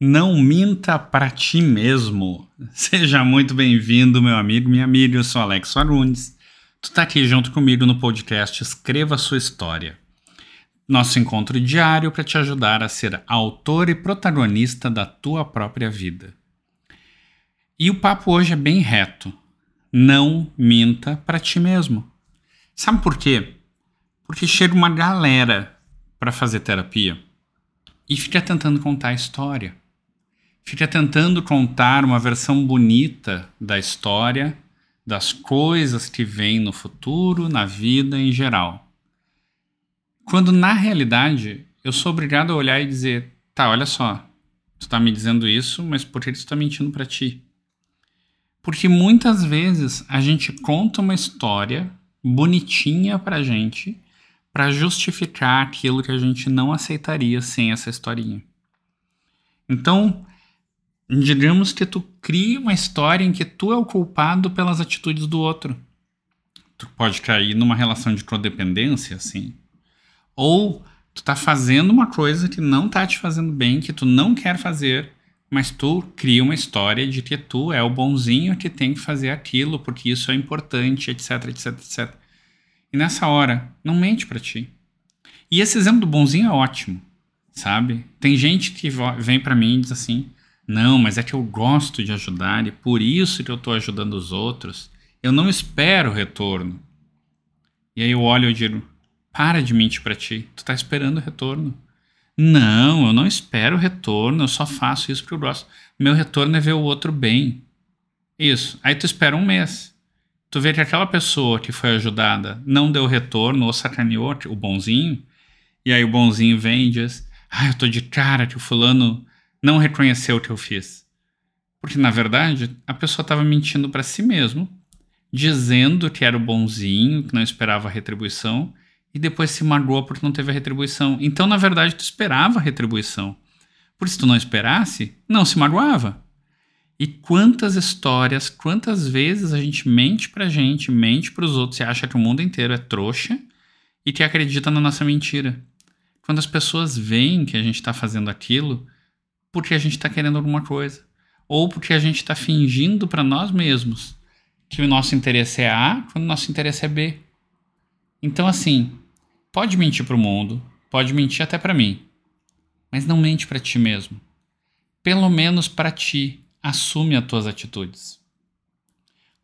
Não minta para ti mesmo. Seja muito bem-vindo, meu amigo, minha amiga. Eu sou Alex Farunes. Tu tá aqui junto comigo no podcast Escreva Sua História. Nosso encontro diário para te ajudar a ser autor e protagonista da tua própria vida. E o papo hoje é bem reto. Não minta para ti mesmo. Sabe por quê? Porque chega uma galera para fazer terapia e fica tentando contar a história fica tentando contar uma versão bonita da história, das coisas que vêm no futuro, na vida em geral. Quando na realidade eu sou obrigado a olhar e dizer: tá, olha só, tu tá me dizendo isso, mas por que tu tá mentindo para ti? Porque muitas vezes a gente conta uma história bonitinha pra gente para justificar aquilo que a gente não aceitaria sem essa historinha. Então, Digamos que tu cria uma história em que tu é o culpado pelas atitudes do outro. Tu pode cair numa relação de codependência, assim. Ou tu tá fazendo uma coisa que não tá te fazendo bem, que tu não quer fazer, mas tu cria uma história de que tu é o bonzinho que tem que fazer aquilo, porque isso é importante, etc, etc, etc. E nessa hora, não mente para ti. E esse exemplo do bonzinho é ótimo, sabe? Tem gente que vem para mim e diz assim: não, mas é que eu gosto de ajudar e por isso que eu estou ajudando os outros. Eu não espero retorno. E aí eu olho e digo: para de mentir para ti, tu está esperando retorno. Não, eu não espero retorno, eu só faço isso porque eu gosto. Meu retorno é ver o outro bem. Isso. Aí tu espera um mês. Tu vê que aquela pessoa que foi ajudada não deu retorno ou sacaneou o bonzinho. E aí o bonzinho vem e diz: Ah, eu tô de cara que o fulano não reconheceu o que eu fiz. Porque, na verdade, a pessoa estava mentindo para si mesmo, dizendo que era o bonzinho, que não esperava a retribuição, e depois se magoou porque não teve a retribuição. Então, na verdade, tu esperava a retribuição. Por se tu não esperasse, não se magoava. E quantas histórias, quantas vezes a gente mente pra gente, mente pros outros e acha que o mundo inteiro é trouxa e que acredita na nossa mentira. Quando as pessoas veem que a gente está fazendo aquilo, porque a gente está querendo alguma coisa. Ou porque a gente está fingindo para nós mesmos que o nosso interesse é A quando o nosso interesse é B. Então, assim, pode mentir para o mundo, pode mentir até para mim, mas não mente para ti mesmo. Pelo menos para ti, assume as tuas atitudes.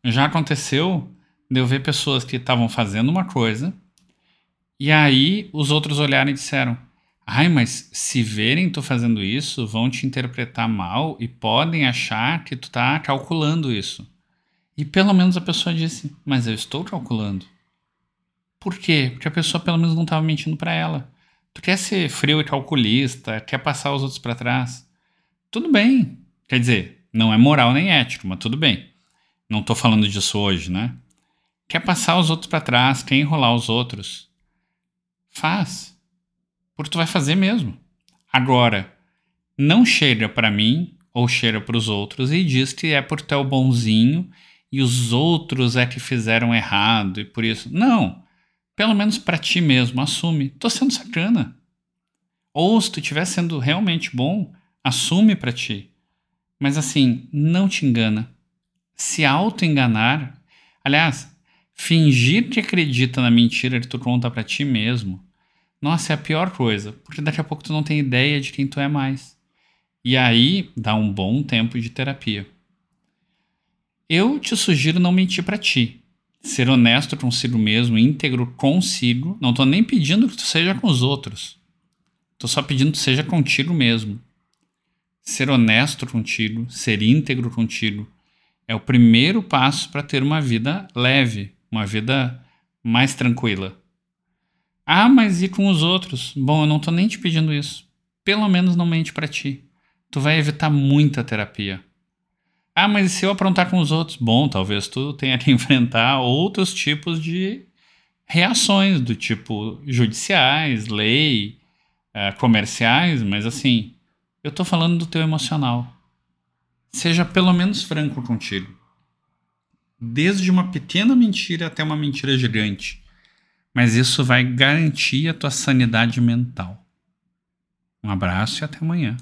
Já aconteceu de eu ver pessoas que estavam fazendo uma coisa e aí os outros olharam e disseram: Ai, mas se verem tu fazendo isso, vão te interpretar mal e podem achar que tu tá calculando isso. E pelo menos a pessoa disse, mas eu estou calculando. Por quê? Porque a pessoa pelo menos não estava mentindo para ela. Tu quer ser frio e calculista, quer passar os outros para trás. Tudo bem. Quer dizer, não é moral nem ético, mas tudo bem. Não tô falando disso hoje, né? Quer passar os outros para trás, quer enrolar os outros. Faz. Porque tu vai fazer mesmo. Agora, não chega para mim ou chega para os outros e diz que é por teu bonzinho e os outros é que fizeram errado e por isso. Não. Pelo menos para ti mesmo, assume. Tô sendo sacana. Ou se tu estiver sendo realmente bom, assume para ti. Mas assim, não te engana. Se auto-enganar, aliás, fingir que acredita na mentira que tu conta para ti mesmo nossa, é a pior coisa, porque daqui a pouco tu não tem ideia de quem tu é mais. E aí dá um bom tempo de terapia. Eu te sugiro não mentir para ti. Ser honesto consigo mesmo, íntegro consigo. Não tô nem pedindo que tu seja com os outros. Tô só pedindo que tu seja contigo mesmo. Ser honesto contigo, ser íntegro contigo, é o primeiro passo para ter uma vida leve, uma vida mais tranquila. Ah, mas e com os outros? Bom, eu não tô nem te pedindo isso. Pelo menos não mente para ti. Tu vai evitar muita terapia. Ah, mas e se eu aprontar com os outros? Bom, talvez tu tenha que enfrentar outros tipos de reações, do tipo judiciais, lei, uh, comerciais, mas assim, eu tô falando do teu emocional. Seja pelo menos franco contigo. Desde uma pequena mentira até uma mentira gigante mas isso vai garantir a tua sanidade mental. Um abraço e até amanhã.